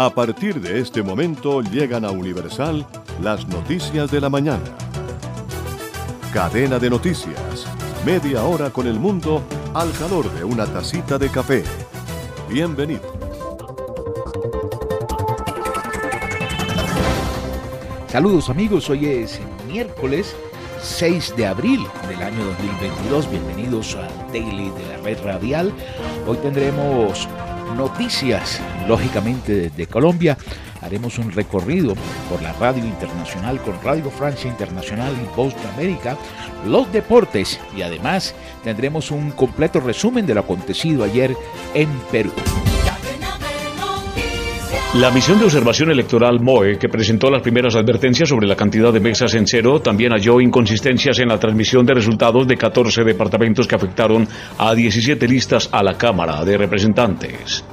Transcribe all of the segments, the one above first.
A partir de este momento llegan a Universal las noticias de la mañana. Cadena de noticias. Media hora con el mundo al calor de una tacita de café. Bienvenido. Saludos amigos, hoy es miércoles 6 de abril del año 2022. Bienvenidos a Daily de la Red Radial. Hoy tendremos noticias, lógicamente desde Colombia. Haremos un recorrido por la radio internacional con Radio Francia Internacional y de América, los deportes y además tendremos un completo resumen de lo acontecido ayer en Perú. La misión de observación electoral MOE, que presentó las primeras advertencias sobre la cantidad de mesas en cero, también halló inconsistencias en la transmisión de resultados de 14 departamentos que afectaron a 17 listas a la Cámara de Representantes.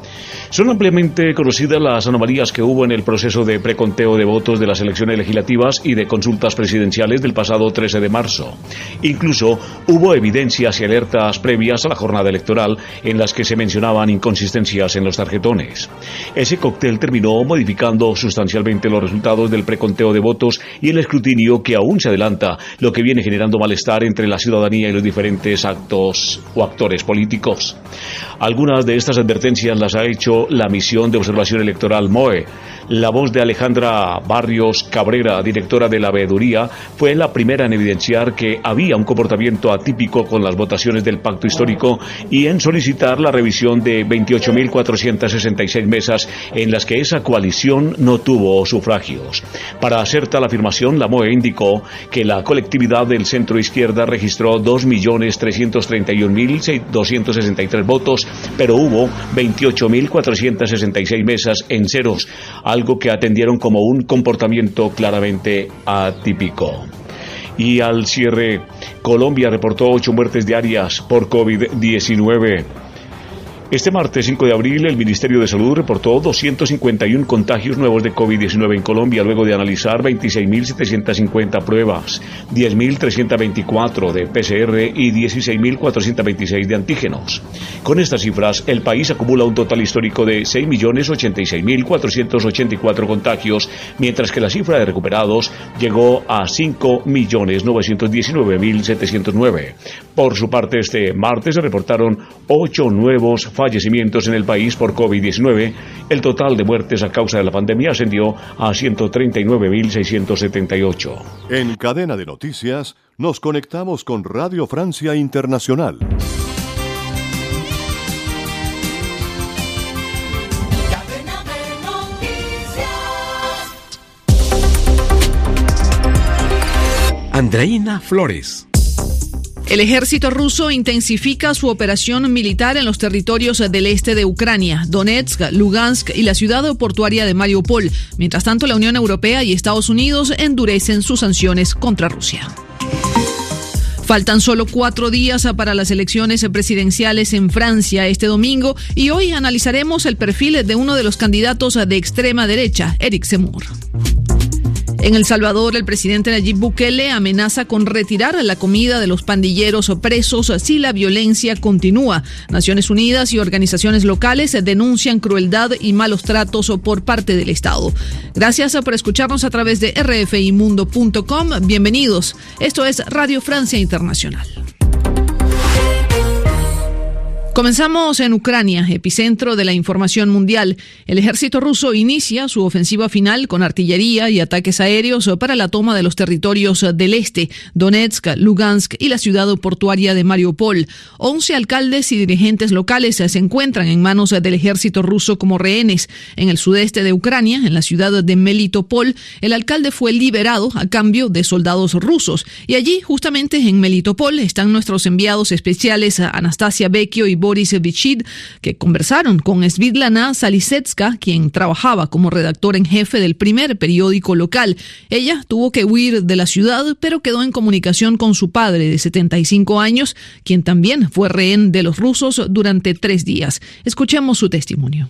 Son ampliamente conocidas las anomalías que hubo en el proceso de preconteo de votos de las elecciones legislativas y de consultas presidenciales del pasado 13 de marzo. Incluso hubo evidencias y alertas previas a la jornada electoral en las que se mencionaban inconsistencias en los tarjetones. Ese cóctel terminó modificando sustancialmente los resultados del preconteo de votos y el escrutinio que aún se adelanta, lo que viene generando malestar entre la ciudadanía y los diferentes actos o actores políticos. Algunas de estas advertencias las ha hecho la misión de observación electoral MOE. La voz de Alejandra Barrios Cabrera, directora de la veeduría, fue la primera en evidenciar que había un comportamiento atípico con las votaciones del pacto histórico y en solicitar la revisión de 28.466 mesas en las que esa coalición no tuvo sufragios. Para hacer tal afirmación, la MOE indicó que la colectividad del centro izquierda registró 2.331.263 votos, pero hubo 28.466 466 mesas en ceros, algo que atendieron como un comportamiento claramente atípico. Y al cierre, Colombia reportó ocho muertes diarias por COVID-19. Este martes 5 de abril, el Ministerio de Salud reportó 251 contagios nuevos de COVID-19 en Colombia, luego de analizar 26.750 pruebas, 10.324 de PCR y 16.426 de antígenos. Con estas cifras, el país acumula un total histórico de 6.086.484 contagios, mientras que la cifra de recuperados llegó a 5.919.709. Por su parte, este martes se reportaron 8 nuevos fallecimientos en el país por COVID-19, el total de muertes a causa de la pandemia ascendió a 139.678. En cadena de noticias, nos conectamos con Radio Francia Internacional. Andreina Flores. El ejército ruso intensifica su operación militar en los territorios del este de Ucrania, Donetsk, Lugansk y la ciudad portuaria de Mariupol. Mientras tanto, la Unión Europea y Estados Unidos endurecen sus sanciones contra Rusia. Faltan solo cuatro días para las elecciones presidenciales en Francia este domingo y hoy analizaremos el perfil de uno de los candidatos de extrema derecha, Eric Zemmour. En El Salvador, el presidente Nayib Bukele amenaza con retirar la comida de los pandilleros o presos si la violencia continúa. Naciones Unidas y organizaciones locales denuncian crueldad y malos tratos por parte del Estado. Gracias por escucharnos a través de rfimundo.com. Bienvenidos. Esto es Radio Francia Internacional. Comenzamos en Ucrania, epicentro de la información mundial. El ejército ruso inicia su ofensiva final con artillería y ataques aéreos para la toma de los territorios del este, Donetsk, Lugansk y la ciudad portuaria de Mariupol. Once alcaldes y dirigentes locales se encuentran en manos del ejército ruso como rehenes. En el sudeste de Ucrania, en la ciudad de Melitopol, el alcalde fue liberado a cambio de soldados rusos. Y allí, justamente en Melitopol, están nuestros enviados especiales Anastasia Vecchio y Boris Vichid, que conversaron con Svidlana Salisetska, quien trabajaba como redactor en jefe del primer periódico local. Ella tuvo que huir de la ciudad, pero quedó en comunicación con su padre de 75 años, quien también fue rehén de los rusos durante tres días. Escuchemos su testimonio.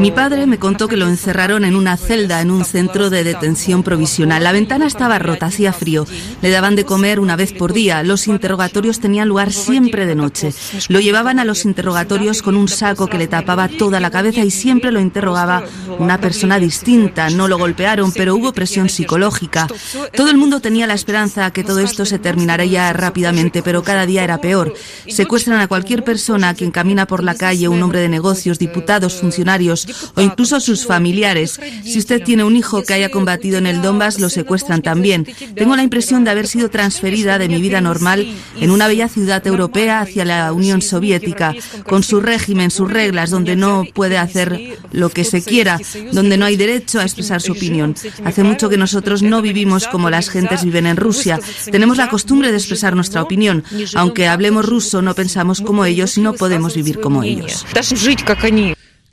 Mi padre me contó que lo encerraron en una celda en un centro de detención provisional. La ventana estaba rota, hacía frío. Le daban de comer una vez por día. Los interrogatorios tenían lugar siempre de noche. Lo llevaban a los interrogatorios con un saco que le tapaba toda la cabeza y siempre lo interrogaba una persona distinta. No lo golpearon, pero hubo presión psicológica. Todo el mundo tenía la esperanza que todo esto se terminaría rápidamente, pero cada día era peor. Secuestran a cualquier persona quien camina por la calle, un hombre de negocio diputados, funcionarios o incluso sus familiares. Si usted tiene un hijo que haya combatido en el Donbass, lo secuestran también. Tengo la impresión de haber sido transferida de mi vida normal en una bella ciudad europea hacia la Unión Soviética, con su régimen, sus reglas, donde no puede hacer lo que se quiera, donde no hay derecho a expresar su opinión. Hace mucho que nosotros no vivimos como las gentes viven en Rusia. Tenemos la costumbre de expresar nuestra opinión. Aunque hablemos ruso, no pensamos como ellos y no podemos vivir como ellos.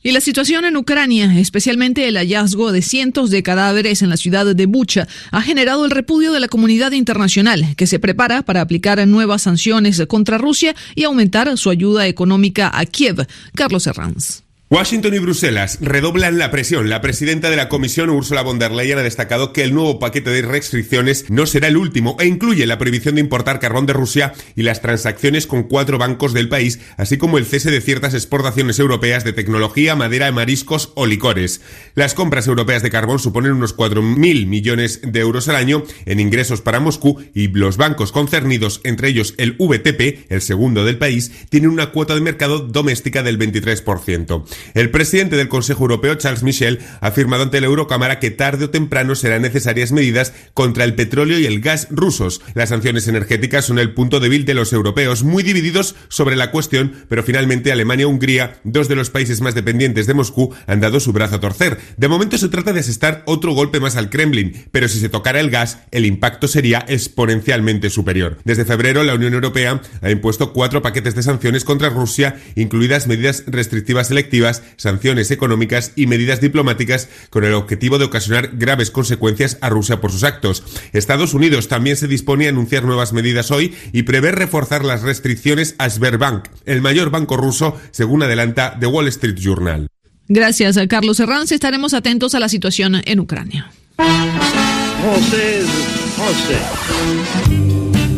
Y la situación en Ucrania, especialmente el hallazgo de cientos de cadáveres en la ciudad de Bucha, ha generado el repudio de la comunidad internacional, que se prepara para aplicar nuevas sanciones contra Rusia y aumentar su ayuda económica a Kiev. Carlos Herranz. Washington y Bruselas redoblan la presión. La presidenta de la Comisión, Ursula von der Leyen, ha destacado que el nuevo paquete de restricciones no será el último e incluye la prohibición de importar carbón de Rusia y las transacciones con cuatro bancos del país, así como el cese de ciertas exportaciones europeas de tecnología, madera, mariscos o licores. Las compras europeas de carbón suponen unos 4.000 millones de euros al año en ingresos para Moscú y los bancos concernidos, entre ellos el VTP, el segundo del país, tienen una cuota de mercado doméstica del 23%. El presidente del Consejo Europeo, Charles Michel, ha afirmado ante la Eurocámara que tarde o temprano serán necesarias medidas contra el petróleo y el gas rusos. Las sanciones energéticas son el punto débil de los europeos, muy divididos sobre la cuestión, pero finalmente Alemania e Hungría, dos de los países más dependientes de Moscú, han dado su brazo a torcer. De momento se trata de asestar otro golpe más al Kremlin, pero si se tocara el gas, el impacto sería exponencialmente superior. Desde febrero, la Unión Europea ha impuesto cuatro paquetes de sanciones contra Rusia, incluidas medidas restrictivas selectivas sanciones económicas y medidas diplomáticas con el objetivo de ocasionar graves consecuencias a Rusia por sus actos. Estados Unidos también se dispone a anunciar nuevas medidas hoy y prevé reforzar las restricciones a Sberbank, el mayor banco ruso, según adelanta The Wall Street Journal. Gracias a Carlos Herranz. Estaremos atentos a la situación en Ucrania.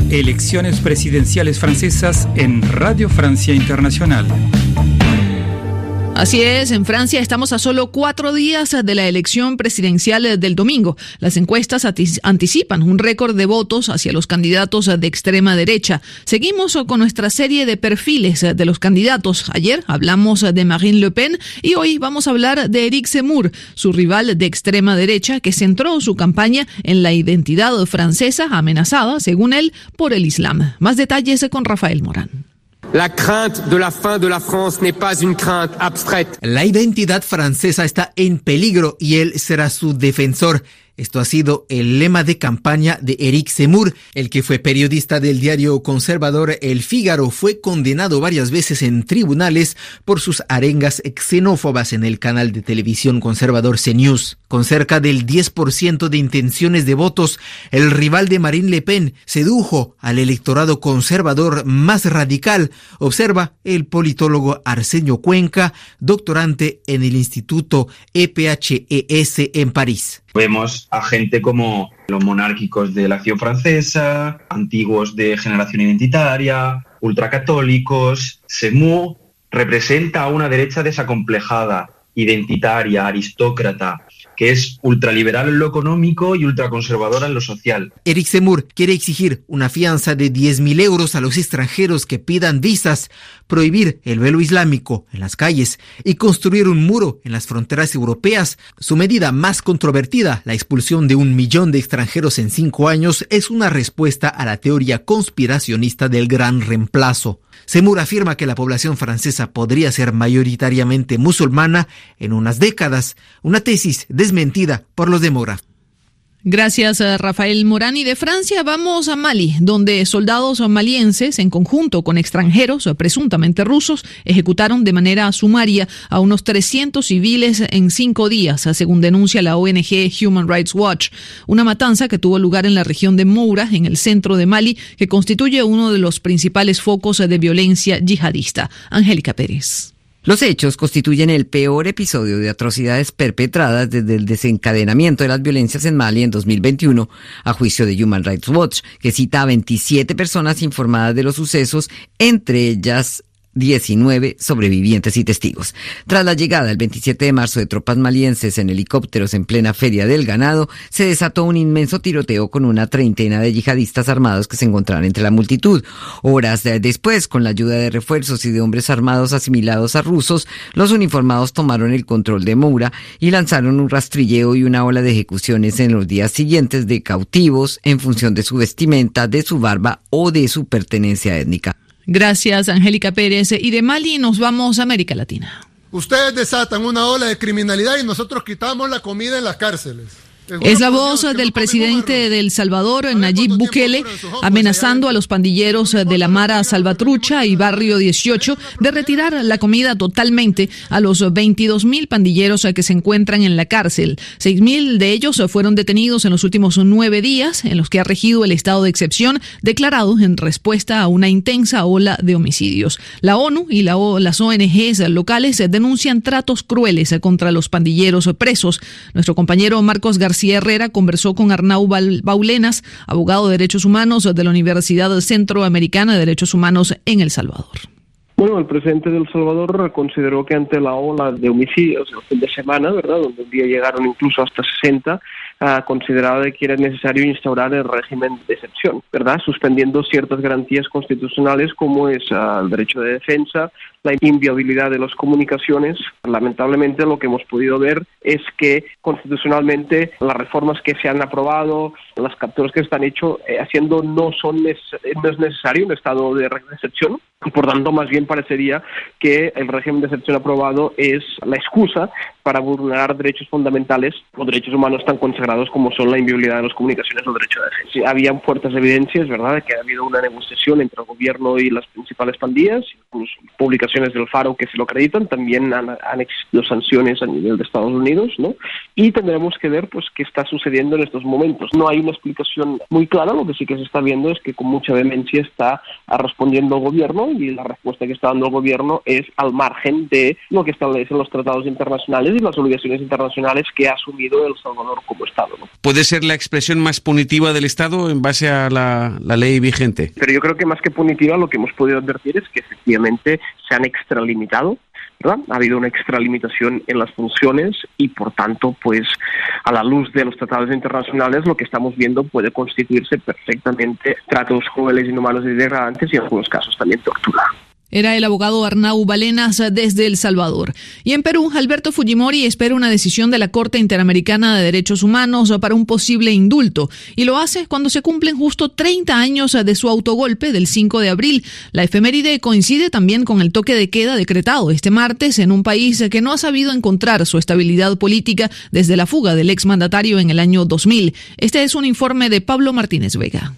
Elecciones presidenciales francesas en Radio Francia Internacional. Así es, en Francia estamos a solo cuatro días de la elección presidencial del domingo. Las encuestas anticipan un récord de votos hacia los candidatos de extrema derecha. Seguimos con nuestra serie de perfiles de los candidatos. Ayer hablamos de Marine Le Pen y hoy vamos a hablar de Eric Zemmour, su rival de extrema derecha que centró su campaña en la identidad francesa amenazada, según él, por el Islam. Más detalles con Rafael Morán. La crainte de la fin de la France n'est pas une crainte abstraite. La identidad francesa está en peligro y él será su defensor. Esto ha sido el lema de campaña de Eric Zemmour, el que fue periodista del diario conservador El Fígaro, fue condenado varias veces en tribunales por sus arengas xenófobas en el canal de televisión conservador CNews. Con cerca del 10% de intenciones de votos, el rival de Marine Le Pen sedujo al electorado conservador más radical, observa el politólogo Arsenio Cuenca, doctorante en el Instituto EPHES en París. Vemos a gente como los monárquicos de la acción francesa, antiguos de generación identitaria, ultracatólicos. Semu representa a una derecha desacomplejada, identitaria, aristócrata, que es ultraliberal en lo económico y ultraconservadora en lo social. Eric Zemmour quiere exigir una fianza de 10.000 euros a los extranjeros que pidan visas, prohibir el velo islámico en las calles y construir un muro en las fronteras europeas. Su medida más controvertida, la expulsión de un millón de extranjeros en cinco años, es una respuesta a la teoría conspiracionista del gran reemplazo. Zemmour afirma que la población francesa podría ser mayoritariamente musulmana en unas décadas, una tesis desmentida por los demógrafos. Gracias, a Rafael Morani. De Francia vamos a Mali, donde soldados malienses, en conjunto con extranjeros, presuntamente rusos, ejecutaron de manera sumaria a unos 300 civiles en cinco días, según denuncia la ONG Human Rights Watch. Una matanza que tuvo lugar en la región de Moura, en el centro de Mali, que constituye uno de los principales focos de violencia yihadista. Angélica Pérez. Los hechos constituyen el peor episodio de atrocidades perpetradas desde el desencadenamiento de las violencias en Mali en 2021, a juicio de Human Rights Watch, que cita a 27 personas informadas de los sucesos, entre ellas 19 sobrevivientes y testigos. Tras la llegada el 27 de marzo de tropas malienses en helicópteros en plena feria del ganado, se desató un inmenso tiroteo con una treintena de yihadistas armados que se encontraban entre la multitud. Horas después, con la ayuda de refuerzos y de hombres armados asimilados a rusos, los uniformados tomaron el control de Moura y lanzaron un rastrilleo y una ola de ejecuciones en los días siguientes de cautivos en función de su vestimenta, de su barba o de su pertenencia étnica. Gracias, Angélica Pérez. Y de Mali nos vamos a América Latina. Ustedes desatan una ola de criminalidad y nosotros quitamos la comida en las cárceles. Es la voz del presidente de El Salvador, Nayib Bukele, amenazando a los pandilleros de la Mara Salvatrucha y Barrio 18 de retirar la comida totalmente a los 22 mil pandilleros que se encuentran en la cárcel. Seis mil de ellos fueron detenidos en los últimos nueve días en los que ha regido el estado de excepción declarado en respuesta a una intensa ola de homicidios. La ONU y la, las ONGs locales denuncian tratos crueles contra los pandilleros presos. Nuestro compañero Marcos García García Herrera conversó con Arnau Baulenas, abogado de derechos humanos de la Universidad Centroamericana de Derechos Humanos en El Salvador. Bueno, el presidente de El Salvador consideró que ante la ola de homicidios el fin de semana, ¿verdad?, donde un día llegaron incluso hasta 60, ha considerado que era necesario instaurar el régimen de excepción, ¿verdad?, suspendiendo ciertas garantías constitucionales como es ah, el derecho de defensa, la inviabilidad de las comunicaciones. Lamentablemente lo que hemos podido ver es que constitucionalmente las reformas que se han aprobado, las capturas que se están hecho eh, haciendo no son no es necesario un estado de excepción por tanto más bien parecería que el régimen de excepción aprobado es la excusa para vulnerar derechos fundamentales o derechos humanos tan consagrados como son la inviolabilidad de las comunicaciones o el derecho de defensa. Habían fuertes evidencias, ¿verdad?, de que ha habido una negociación entre el gobierno y las principales pandillas, incluso publicaciones del Faro que se lo acreditan, también han, existido sanciones a nivel de Estados Unidos, ¿no? Y tendremos que ver, pues, qué está sucediendo en estos momentos. No hay una explicación muy clara, lo que sí que se está viendo es que con mucha vehemencia está respondiendo el gobierno y la respuesta que está dando el gobierno es al margen de lo que establecen los tratados internacionales y las obligaciones internacionales que ha asumido El Salvador como Estado. ¿Puede ser la expresión más punitiva del Estado en base a la, la ley vigente? Pero yo creo que más que punitiva lo que hemos podido advertir es que efectivamente se han extralimitado ¿verdad? Ha habido una extralimitación en las funciones y, por tanto, pues a la luz de los tratados internacionales, lo que estamos viendo puede constituirse perfectamente tratos crueles, inhumanos y degradantes y en algunos casos también tortura. Era el abogado Arnau Balenas desde El Salvador. Y en Perú, Alberto Fujimori espera una decisión de la Corte Interamericana de Derechos Humanos para un posible indulto. Y lo hace cuando se cumplen justo 30 años de su autogolpe del 5 de abril. La efeméride coincide también con el toque de queda decretado este martes en un país que no ha sabido encontrar su estabilidad política desde la fuga del exmandatario en el año 2000. Este es un informe de Pablo Martínez Vega.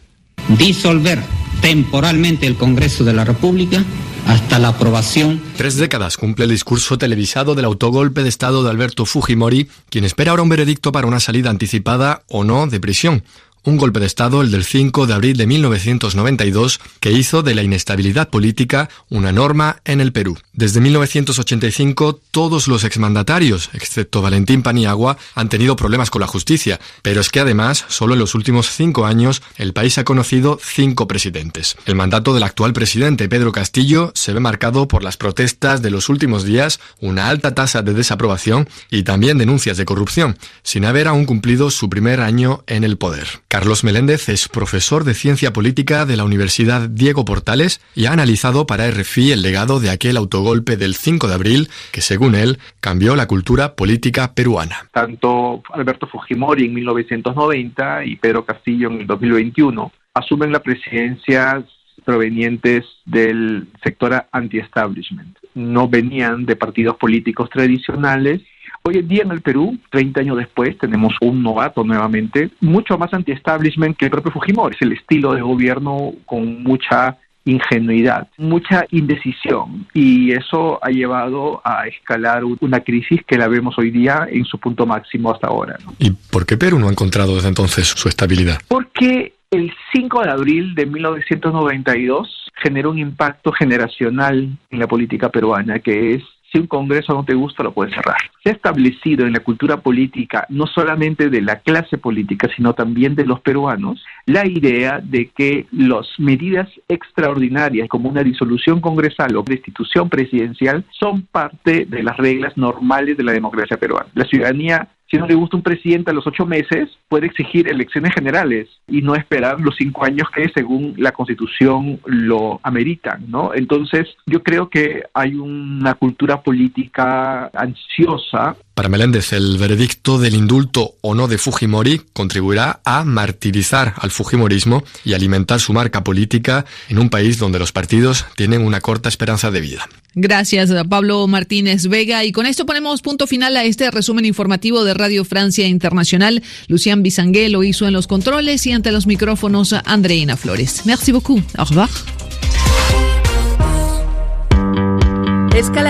Disolver temporalmente el Congreso de la República hasta la aprobación. Tres décadas cumple el discurso televisado del autogolpe de Estado de Alberto Fujimori, quien espera ahora un veredicto para una salida anticipada o no de prisión un golpe de Estado, el del 5 de abril de 1992, que hizo de la inestabilidad política una norma en el Perú. Desde 1985, todos los exmandatarios, excepto Valentín Paniagua, han tenido problemas con la justicia, pero es que además, solo en los últimos cinco años, el país ha conocido cinco presidentes. El mandato del actual presidente, Pedro Castillo, se ve marcado por las protestas de los últimos días, una alta tasa de desaprobación y también denuncias de corrupción, sin haber aún cumplido su primer año en el poder. Carlos Meléndez es profesor de Ciencia Política de la Universidad Diego Portales y ha analizado para RFI el legado de aquel autogolpe del 5 de abril que, según él, cambió la cultura política peruana. Tanto Alberto Fujimori en 1990 y Pedro Castillo en el 2021 asumen la presidencia provenientes del sector anti-establishment. No venían de partidos políticos tradicionales Hoy en día en el Perú, 30 años después, tenemos un novato nuevamente, mucho más anti-establishment que el propio Fujimori. Es el estilo de gobierno con mucha ingenuidad, mucha indecisión y eso ha llevado a escalar una crisis que la vemos hoy día en su punto máximo hasta ahora. ¿Y por qué Perú no ha encontrado desde entonces su estabilidad? Porque el 5 de abril de 1992 generó un impacto generacional en la política peruana que es si un Congreso no te gusta, lo puedes cerrar. Se ha establecido en la cultura política, no solamente de la clase política, sino también de los peruanos, la idea de que las medidas extraordinarias, como una disolución congresal o destitución presidencial, son parte de las reglas normales de la democracia peruana. La ciudadanía si no le gusta un presidente a los ocho meses, puede exigir elecciones generales y no esperar los cinco años que según la constitución lo ameritan, ¿no? Entonces, yo creo que hay una cultura política ansiosa. Para Meléndez, el veredicto del indulto o no de Fujimori contribuirá a martirizar al Fujimorismo y alimentar su marca política en un país donde los partidos tienen una corta esperanza de vida. Gracias, Pablo Martínez Vega. Y con esto ponemos punto final a este resumen informativo de Radio Francia Internacional. Lucián Bizangué lo hizo en los controles y ante los micrófonos Andreina Flores. Merci beaucoup. Au revoir.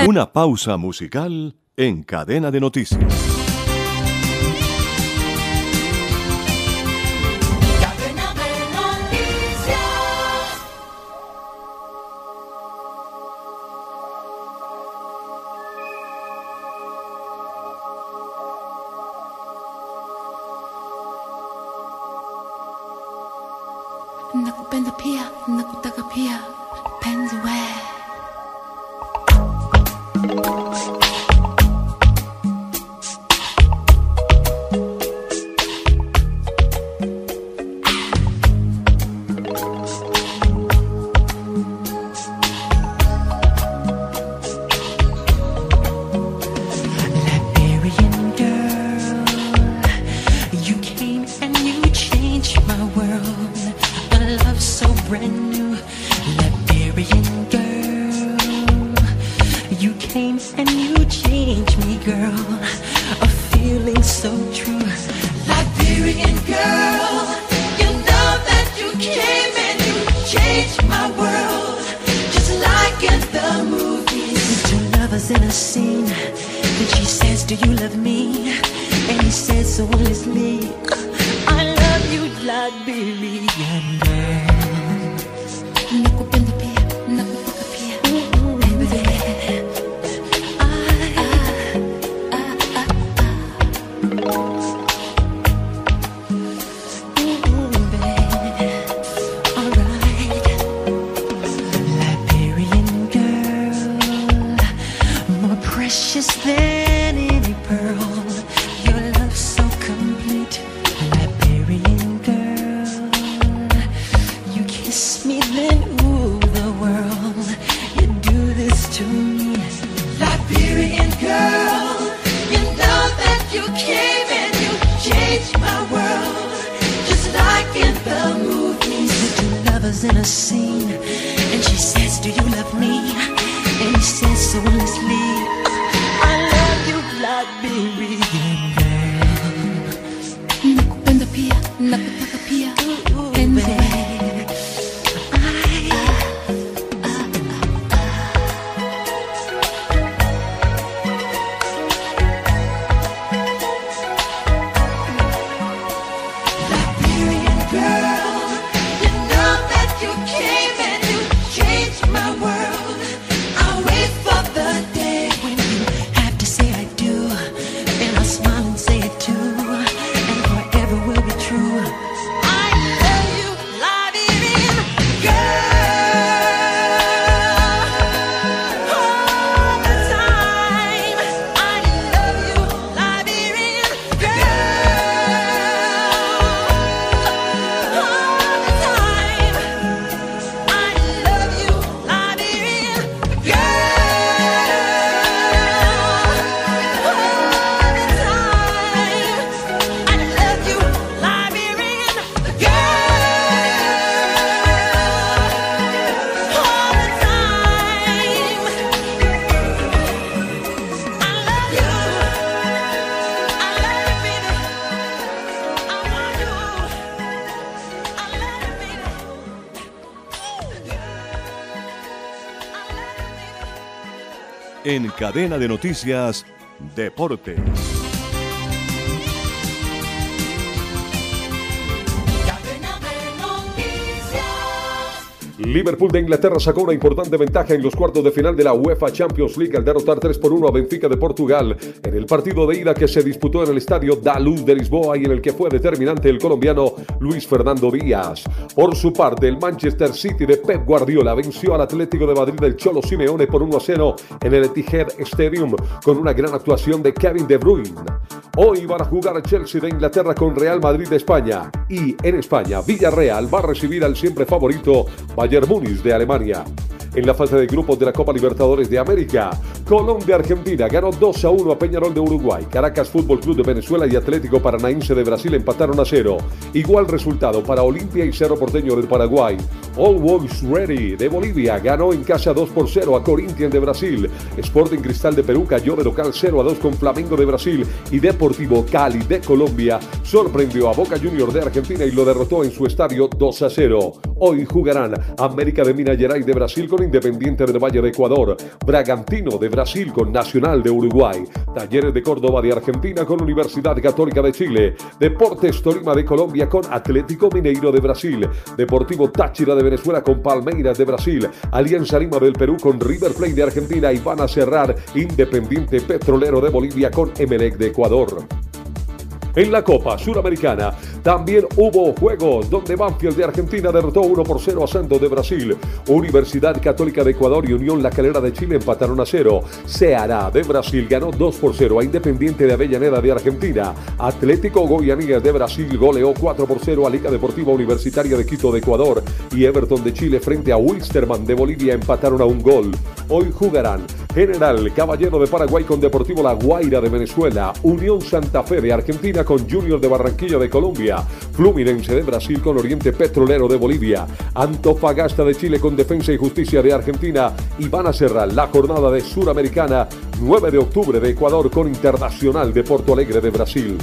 Una pausa musical en cadena de noticias. En cadena de noticias, Deportes. Liverpool de Inglaterra sacó una importante ventaja en los cuartos de final de la UEFA Champions League al derrotar 3 por 1 a Benfica de Portugal en el partido de ida que se disputó en el estadio Da Luz de Lisboa y en el que fue determinante el colombiano Luis Fernando Díaz. Por su parte, el Manchester City de Pep Guardiola venció al Atlético de Madrid del Cholo Simeone por 1 a 0 en el Etihad Stadium con una gran actuación de Kevin De Bruyne. Hoy van a jugar Chelsea de Inglaterra con Real Madrid de España y en España Villarreal va a recibir al siempre favorito Bayern Múnich de Alemania. En la fase de grupos de la Copa Libertadores de América, de Argentina ganó 2 a 1 a Peñarol de Uruguay. Caracas Fútbol Club de Venezuela y Atlético Paranaense de Brasil empataron a 0. Igual resultado para Olimpia y Cerro Porteño del Paraguay. All Boys Ready de Bolivia ganó en casa 2 por 0 a Corinthians de Brasil. Sporting Cristal de Perú cayó de local 0 a 2 con Flamengo de Brasil y Deportivo Cali de Colombia sorprendió a Boca Juniors de Argentina y lo derrotó en su estadio 2 a 0. Hoy jugarán América de Minas Gerais de Brasil con Independiente del Valle de Ecuador, Bragantino de Brasil con Nacional de Uruguay, Talleres de Córdoba de Argentina con Universidad Católica de Chile, Deportes Tolima de Colombia con Atlético Mineiro de Brasil, Deportivo Táchira de Venezuela con Palmeiras de Brasil, Alianza Lima del Perú con River Plate de Argentina y van a cerrar Independiente Petrolero de Bolivia con Emelec de Ecuador. En la Copa Suramericana también hubo juegos donde Banfield de Argentina derrotó 1 por 0 a Santos de Brasil. Universidad Católica de Ecuador y Unión La Calera de Chile empataron a 0. Ceará de Brasil ganó 2 por 0 a Independiente de Avellaneda de Argentina. Atlético Goianías de Brasil goleó 4 por 0 a Liga Deportiva Universitaria de Quito de Ecuador. Y Everton de Chile frente a Wilstermann de Bolivia empataron a un gol. Hoy jugarán General Caballero de Paraguay con Deportivo La Guaira de Venezuela. Unión Santa Fe de Argentina con Junior de Barranquilla de Colombia, Fluminense de Brasil con Oriente Petrolero de Bolivia, Antofagasta de Chile con Defensa y Justicia de Argentina. Y van a cerrar la jornada de Suramericana 9 de octubre de Ecuador con Internacional de Porto Alegre de Brasil.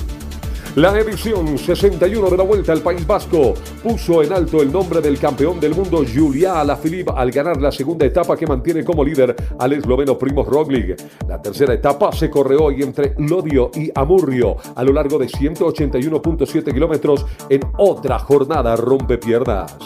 La edición 61 de la Vuelta al País Vasco puso en alto el nombre del campeón del mundo Julia Alaphilippe al ganar la segunda etapa que mantiene como líder al esloveno Primoz Roglic. La tercera etapa se corre hoy entre Lodio y Amurrio a lo largo de 181.7 kilómetros en otra jornada rompepiernas.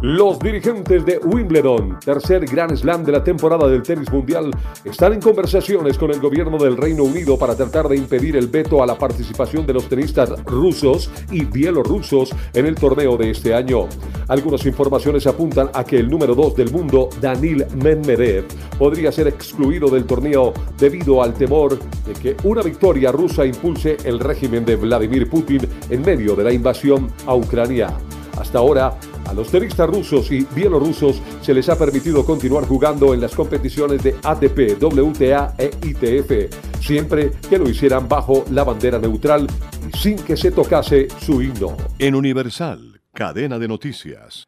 Los dirigentes de Wimbledon, tercer Grand Slam de la temporada del tenis mundial, están en conversaciones con el gobierno del Reino Unido para tratar de impedir el veto a la participación de los tenistas rusos y bielorrusos en el torneo de este año. Algunas informaciones apuntan a que el número 2 del mundo, Danil Medvedev, podría ser excluido del torneo debido al temor de que una victoria rusa impulse el régimen de Vladimir Putin en medio de la invasión a Ucrania. Hasta ahora, a los tenistas rusos y bielorrusos se les ha permitido continuar jugando en las competiciones de ATP, WTA e ITF, siempre que lo hicieran bajo la bandera neutral y sin que se tocase su himno. En Universal, cadena de noticias.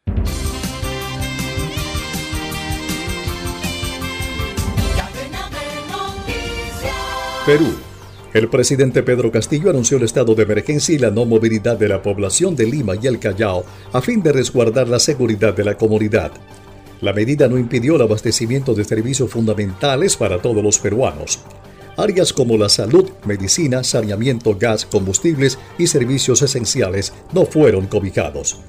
Perú. El presidente Pedro Castillo anunció el estado de emergencia y la no movilidad de la población de Lima y el Callao a fin de resguardar la seguridad de la comunidad. La medida no impidió el abastecimiento de servicios fundamentales para todos los peruanos. Áreas como la salud, medicina, saneamiento, gas, combustibles y servicios esenciales no fueron cobijados.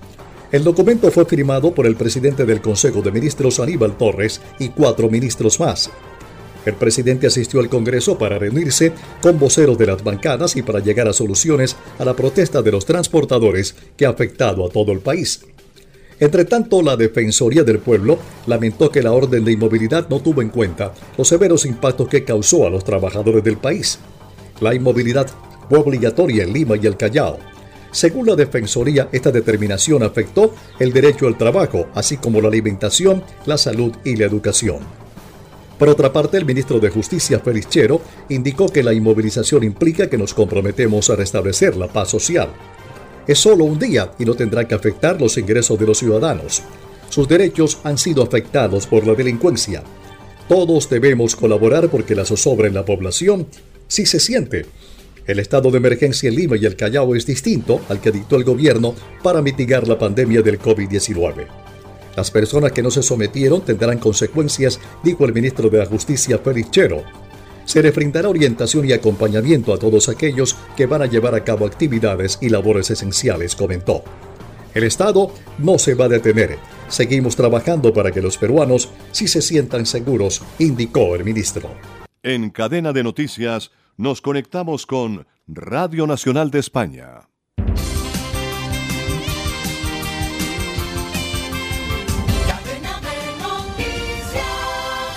El documento fue firmado por el presidente del Consejo de Ministros Aníbal Torres y cuatro ministros más. El presidente asistió al Congreso para reunirse con voceros de las bancadas y para llegar a soluciones a la protesta de los transportadores que ha afectado a todo el país. Entre tanto, la Defensoría del Pueblo lamentó que la orden de inmovilidad no tuvo en cuenta los severos impactos que causó a los trabajadores del país. La inmovilidad fue obligatoria en Lima y el Callao. Según la Defensoría, esta determinación afectó el derecho al trabajo, así como la alimentación, la salud y la educación. Por otra parte, el ministro de Justicia, Félix Chero, indicó que la inmovilización implica que nos comprometemos a restablecer la paz social. Es solo un día y no tendrá que afectar los ingresos de los ciudadanos. Sus derechos han sido afectados por la delincuencia. Todos debemos colaborar porque la zozobra en la población sí se siente. El estado de emergencia en Lima y el Callao es distinto al que dictó el gobierno para mitigar la pandemia del COVID-19. Las personas que no se sometieron tendrán consecuencias, dijo el ministro de la Justicia Félix Chero. Se le brindará orientación y acompañamiento a todos aquellos que van a llevar a cabo actividades y labores esenciales, comentó. El Estado no se va a detener. Seguimos trabajando para que los peruanos sí se sientan seguros, indicó el ministro. En cadena de noticias nos conectamos con Radio Nacional de España.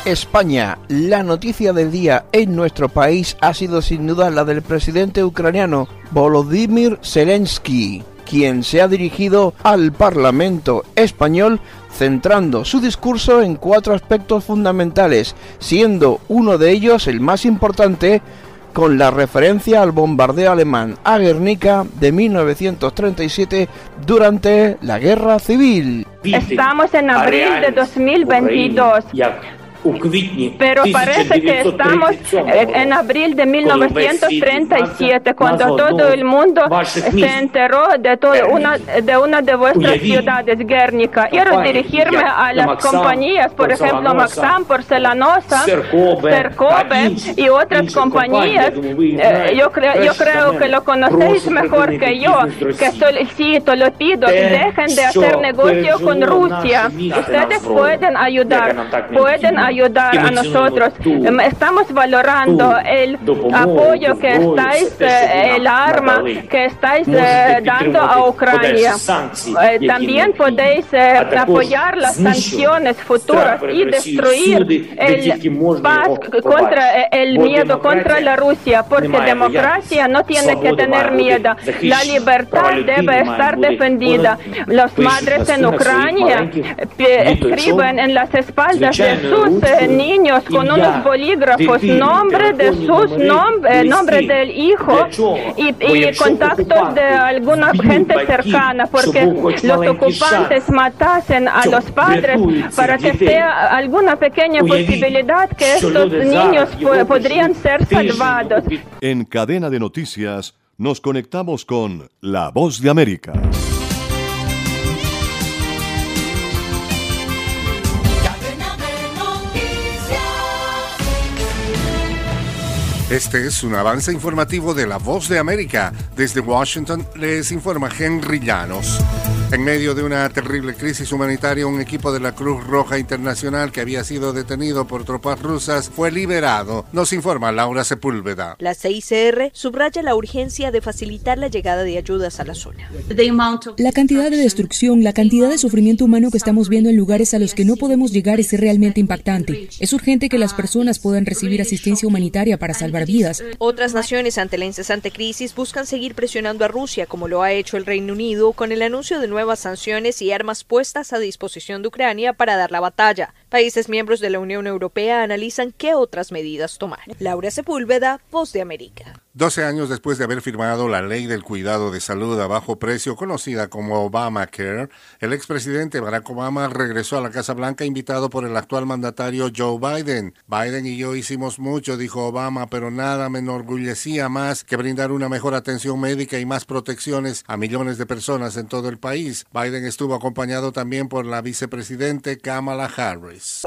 España. La noticia del día en nuestro país ha sido sin duda la del presidente ucraniano Volodymyr Zelensky, quien se ha dirigido al Parlamento español centrando su discurso en cuatro aspectos fundamentales, siendo uno de ellos el más importante con la referencia al bombardeo alemán a Guernica de 1937 durante la Guerra Civil. Estamos en abril de 2022. Pero parece que estamos en abril de 1937, cuando todo el mundo se enteró de, todo una, de una de vuestras ciudades, Guernica. Quiero dirigirme a las compañías, por ejemplo, Maxam, Porcelanosa, Cercove y otras compañías. Eh, yo, creo, yo creo que lo conocéis mejor que yo, que solicito, lo pido, dejen de hacer negocio con Rusia. Ustedes pueden ayudar, pueden ayudar ayudar a nosotros. Estamos valorando el apoyo que estáis, eh, el arma que estáis eh, dando a Ucrania. Eh, también podéis apoyar las sanciones futuras y destruir el paz contra el miedo contra la Rusia, porque democracia no tiene que tener miedo. La libertad debe estar defendida. Las madres en Ucrania escriben en las espaldas de sus niños con unos bolígrafos, nombre de sus nombres, nombre del hijo y, y contactos de alguna gente cercana, porque los ocupantes matasen a los padres para que sea alguna pequeña posibilidad que estos niños podrían ser salvados. En cadena de noticias nos conectamos con La Voz de América. Este es un avance informativo de La Voz de América. Desde Washington les informa Henry Llanos. En medio de una terrible crisis humanitaria, un equipo de la Cruz Roja Internacional que había sido detenido por tropas rusas fue liberado. Nos informa Laura Sepúlveda. La CICR subraya la urgencia de facilitar la llegada de ayudas a la zona. La cantidad de destrucción, la cantidad de sufrimiento humano que estamos viendo en lugares a los que no podemos llegar es realmente impactante. Es urgente que las personas puedan recibir asistencia humanitaria para salvar vidas. Otras naciones ante la incesante crisis buscan seguir presionando a Rusia, como lo ha hecho el Reino Unido con el anuncio de nuevas sanciones y armas puestas a disposición de Ucrania para dar la batalla. Países miembros de la Unión Europea analizan qué otras medidas tomar. Laura Sepúlveda, Voz de América. 12 años después de haber firmado la ley del cuidado de salud a bajo precio, conocida como Obamacare, el expresidente Barack Obama regresó a la Casa Blanca invitado por el actual mandatario Joe Biden. Biden y yo hicimos mucho, dijo Obama, pero nada me enorgullecía más que brindar una mejor atención médica y más protecciones a millones de personas en todo el país. Biden estuvo acompañado también por la vicepresidente Kamala Harris.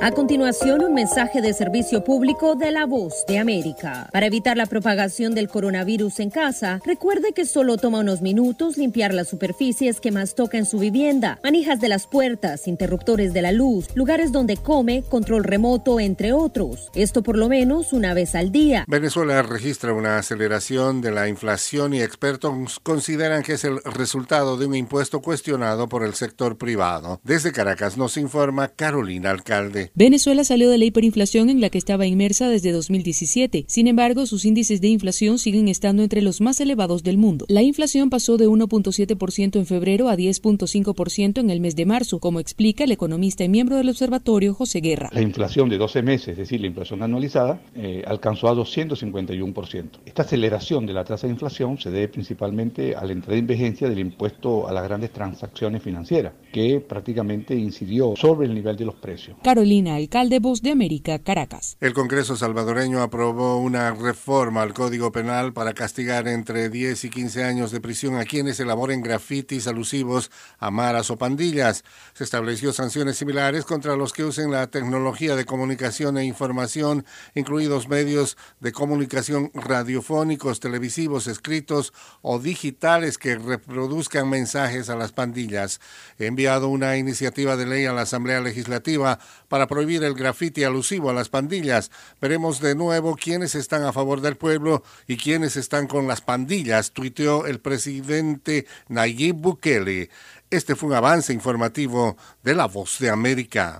A continuación, un mensaje de servicio público de la voz de América. Para evitar la propagación del coronavirus en casa, recuerde que solo toma unos minutos limpiar las superficies que más toca en su vivienda, manijas de las puertas, interruptores de la luz, lugares donde come, control remoto, entre otros. Esto por lo menos una vez al día. Venezuela registra una aceleración de la inflación y expertos consideran que es el resultado de un impuesto cuestionado por el sector privado. Desde Caracas nos informa Carolina Alcalde. Venezuela salió de la hiperinflación en la que estaba inmersa desde 2017. Sin embargo, sus índices de inflación siguen estando entre los más elevados del mundo. La inflación pasó de 1.7% en febrero a 10.5% en el mes de marzo, como explica el economista y miembro del observatorio José Guerra. La inflación de 12 meses, es decir, la inflación anualizada, eh, alcanzó a 251%. Esta aceleración de la tasa de inflación se debe principalmente a la entrada en vigencia del impuesto a las grandes transacciones financieras, que prácticamente incidió sobre el nivel de los precios. Carolina Carolina Alcalde, Voz de América, Caracas. El Congreso salvadoreño aprobó una reforma al Código Penal para castigar entre 10 y 15 años de prisión a quienes elaboren grafitis alusivos a maras o pandillas. Se estableció sanciones similares contra los que usen la tecnología de comunicación e información, incluidos medios de comunicación radiofónicos, televisivos, escritos o digitales que reproduzcan mensajes a las pandillas. He enviado una iniciativa de ley a la Asamblea Legislativa para prohibir el grafiti alusivo a las pandillas. Veremos de nuevo quiénes están a favor del pueblo y quiénes están con las pandillas, tuiteó el presidente Nayib Bukele. Este fue un avance informativo de La Voz de América.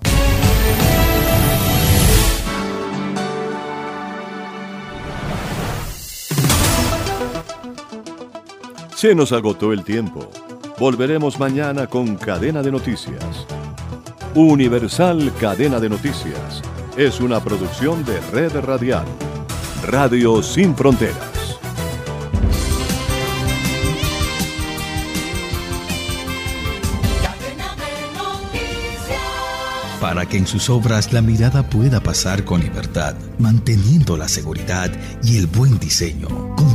Se nos agotó el tiempo. Volveremos mañana con Cadena de Noticias. Universal Cadena de Noticias es una producción de Red Radial. Radio Sin Fronteras. para que en sus obras la mirada pueda pasar con libertad, manteniendo la seguridad y el buen diseño,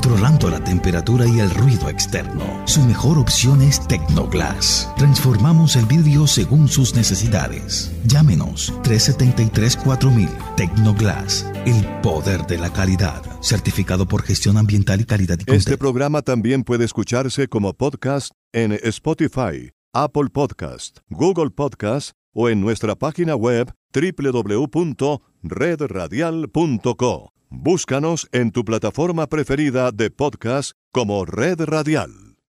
controlando la temperatura y el ruido externo. Su mejor opción es Tecnoglass. Transformamos el vidrio según sus necesidades. Llámenos 373-4000 Tecnoglass, el poder de la calidad. Certificado por gestión ambiental y calidad y Este programa también puede escucharse como podcast en Spotify, Apple Podcast, Google Podcast o en nuestra página web www.redradial.co. Búscanos en tu plataforma preferida de podcast como Red Radial.